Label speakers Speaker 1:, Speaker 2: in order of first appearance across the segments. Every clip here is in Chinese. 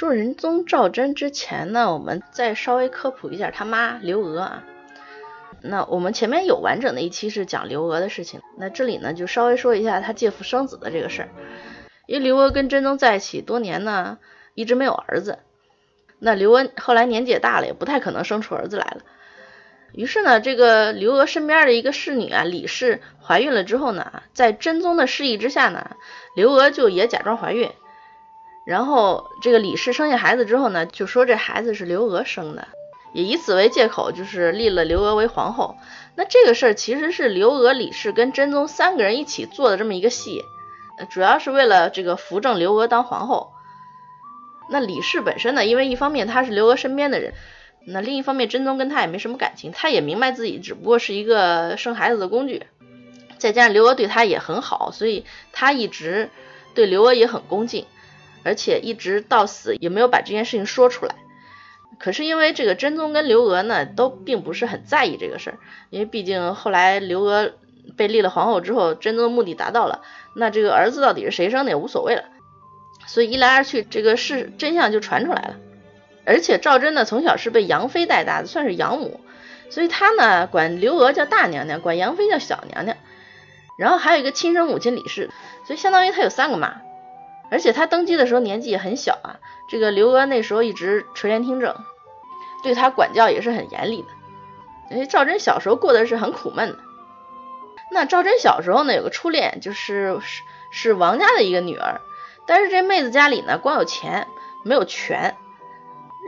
Speaker 1: 说仁宗赵祯之前呢，我们再稍微科普一下他妈刘娥啊。那我们前面有完整的一期是讲刘娥的事情，那这里呢就稍微说一下他借腹生子的这个事儿。因为刘娥跟真宗在一起多年呢，一直没有儿子。那刘娥后来年纪也大了，也不太可能生出儿子来了。于是呢，这个刘娥身边的一个侍女啊李氏怀孕了之后呢，在真宗的示意之下呢，刘娥就也假装怀孕。然后这个李氏生下孩子之后呢，就说这孩子是刘娥生的。也以此为借口，就是立了刘娥为皇后。那这个事儿其实是刘娥、李氏跟真宗三个人一起做的这么一个戏，主要是为了这个扶正刘娥当皇后。那李氏本身呢，因为一方面他是刘娥身边的人，那另一方面真宗跟他也没什么感情，他也明白自己只不过是一个生孩子的工具。再加上刘娥对他也很好，所以他一直对刘娥也很恭敬，而且一直到死也没有把这件事情说出来。可是因为这个真宗跟刘娥呢，都并不是很在意这个事儿，因为毕竟后来刘娥被立了皇后之后，真宗的目的达到了，那这个儿子到底是谁生的也无所谓了，所以一来二去，这个事真相就传出来了。而且赵祯呢，从小是被杨妃带大的，算是养母，所以他呢管刘娥叫大娘娘，管杨妃叫小娘娘，然后还有一个亲生母亲李氏，所以相当于他有三个妈。而且他登基的时候年纪也很小啊，这个刘娥那时候一直垂帘听政。对他管教也是很严厉的，因为赵祯小时候过的是很苦闷的。那赵祯小时候呢，有个初恋，就是是是王家的一个女儿，但是这妹子家里呢，光有钱没有权，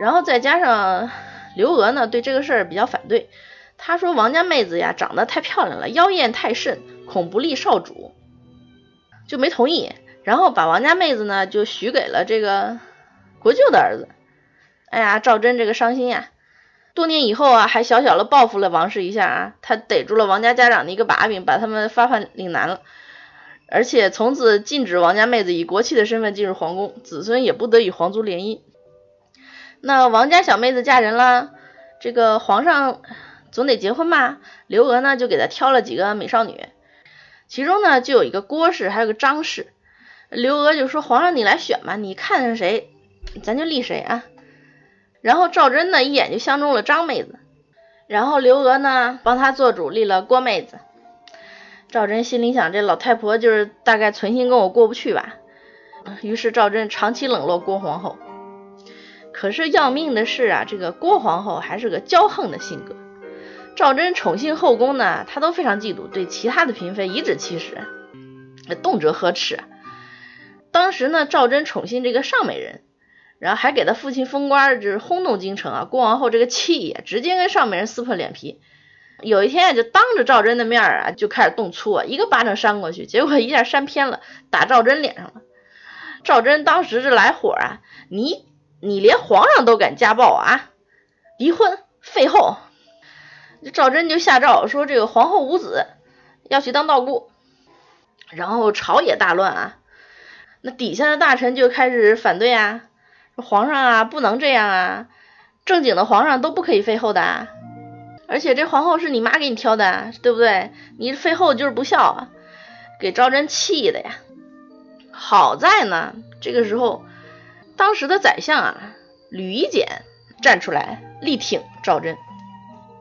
Speaker 1: 然后再加上刘娥呢对这个事儿比较反对，她说王家妹子呀长得太漂亮了，妖艳太甚，恐不利少主，就没同意，然后把王家妹子呢就许给了这个国舅的儿子。哎呀，赵祯这个伤心呀！多年以后啊，还小小的报复了王氏一下啊，他逮住了王家家长的一个把柄，把他们发放岭南了，而且从此禁止王家妹子以国戚的身份进入皇宫，子孙也不得与皇族联姻。那王家小妹子嫁人了，这个皇上总得结婚吧？刘娥呢，就给他挑了几个美少女，其中呢就有一个郭氏，还有个张氏。刘娥就说：“皇上你来选吧，你看上谁，咱就立谁啊。”然后赵祯呢，一眼就相中了张妹子，然后刘娥呢，帮他做主立了郭妹子。赵祯心里想，这老太婆就是大概存心跟我过不去吧。于是赵祯长期冷落郭皇后。可是要命的是啊，这个郭皇后还是个骄横的性格。赵祯宠幸后宫呢，她都非常嫉妒，对其他的嫔妃颐指气使，动辄呵斥。当时呢，赵祯宠幸这个尚美人。然后还给他父亲封官，就是轰动京城啊！郭皇后这个气呀，直接跟上美人撕破脸皮。有一天啊，就当着赵祯的面啊，就开始动粗啊，一个巴掌扇过去，结果一下扇偏了，打赵祯脸上了。赵祯当时这来火啊，你你连皇上都敢家暴啊！离婚废后。赵祯就下诏说这个皇后无子，要去当道姑。然后朝野大乱啊，那底下的大臣就开始反对啊。皇上啊，不能这样啊！正经的皇上都不可以废后的，而且这皇后是你妈给你挑的，对不对？你废后就是不孝啊！给赵祯气的呀。好在呢，这个时候，当时的宰相啊，吕夷简站出来力挺赵祯。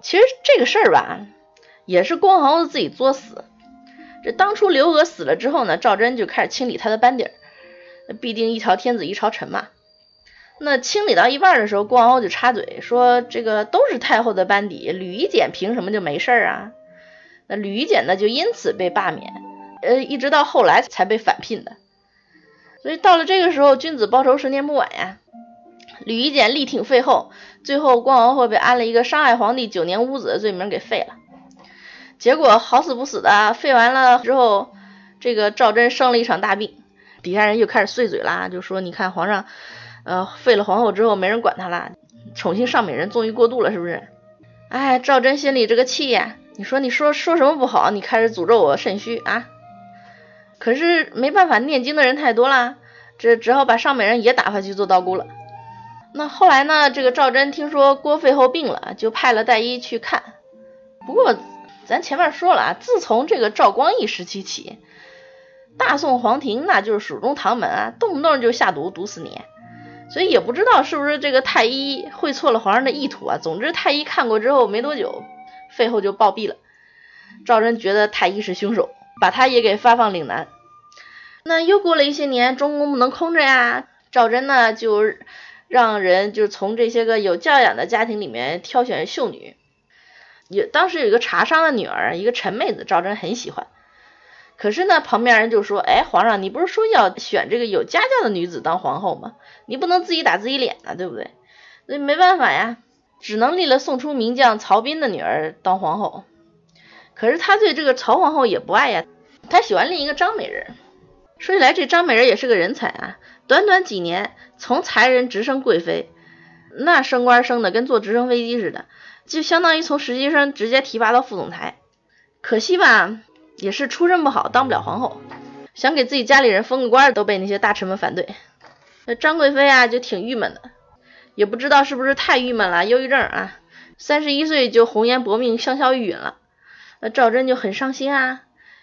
Speaker 1: 其实这个事儿吧，也是光皇子自己作死。这当初刘娥死了之后呢，赵祯就开始清理他的班底儿，必定一朝天子一朝臣嘛。那清理到一半的时候，郭皇后就插嘴说：“这个都是太后的班底，吕夷简凭什么就没事啊？”那吕夷简呢，就因此被罢免，呃，一直到后来才被返聘的。所以到了这个时候，君子报仇，十年不晚呀。吕夷简力挺废后，最后郭皇后被安了一个伤害皇帝九年无子的罪名给废了。结果好死不死的，废完了之后，这个赵祯生了一场大病，底下人又开始碎嘴啦，就说：“你看皇上。”呃，废了皇后之后，没人管他了，宠幸尚美人纵欲过度了，是不是？哎，赵祯心里这个气呀！你说，你说说什么不好？你开始诅咒我肾虚啊？可是没办法，念经的人太多了，这只好把尚美人也打发去做道姑了。那后来呢？这个赵祯听说郭废后病了，就派了太医去看。不过咱前面说了啊，自从这个赵光义时期起，大宋皇庭那就是蜀中唐门啊，动不动就下毒毒死你。所以也不知道是不是这个太医会错了皇上的意图啊。总之，太医看过之后没多久，废后就暴毙了。赵祯觉得太医是凶手，把他也给发放岭南。那又过了一些年，中宫不能空着呀。赵祯呢，就让人就从这些个有教养的家庭里面挑选秀女。有当时有一个茶商的女儿，一个陈妹子，赵祯很喜欢。可是呢，旁边人就说：“哎，皇上，你不是说要选这个有家教的女子当皇后吗？你不能自己打自己脸呢，对不对？”所以没办法呀，只能立了宋初名将曹彬的女儿当皇后。可是他对这个曹皇后也不爱呀，他喜欢另一个张美人。说起来，这张美人也是个人才啊，短短几年从才人直升贵妃，那升官升的跟坐直升飞机似的，就相当于从实习生直接提拔到副总裁。可惜吧。也是出身不好，当不了皇后，想给自己家里人封个官，都被那些大臣们反对。那张贵妃啊，就挺郁闷的，也不知道是不是太郁闷了，忧郁症啊，三十一岁就红颜薄命，香消玉殒了。那赵祯就很伤心啊，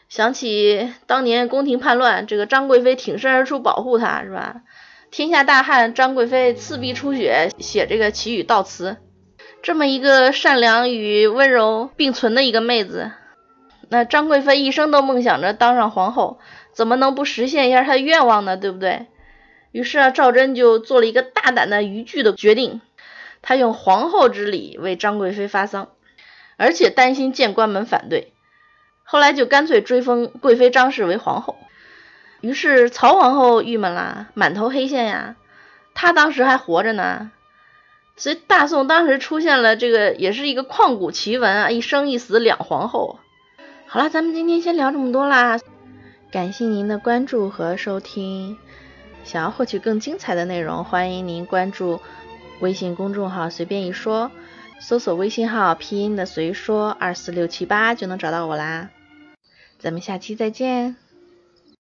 Speaker 1: 想起当年宫廷叛乱，这个张贵妃挺身而出保护他，是吧？天下大旱，张贵妃赤壁出血，写这个祈雨悼词，这么一个善良与温柔并存的一个妹子。那张贵妃一生都梦想着当上皇后，怎么能不实现一下她的愿望呢？对不对？于是啊，赵祯就做了一个大胆的逾矩的决定，他用皇后之礼为张贵妃发丧，而且担心谏官们反对，后来就干脆追封贵妃张氏为皇后。于是曹皇后郁闷啦，满头黑线呀，她当时还活着呢，所以大宋当时出现了这个也是一个旷古奇闻啊，一生一死两皇后。好了，咱们今天先聊这么多啦，感谢您的关注和收听。想要获取更精彩的内容，欢迎您关注微信公众号“随便一说”，搜索微信号拼音的“随说二四六七八”就能找到我啦。咱们下期再见。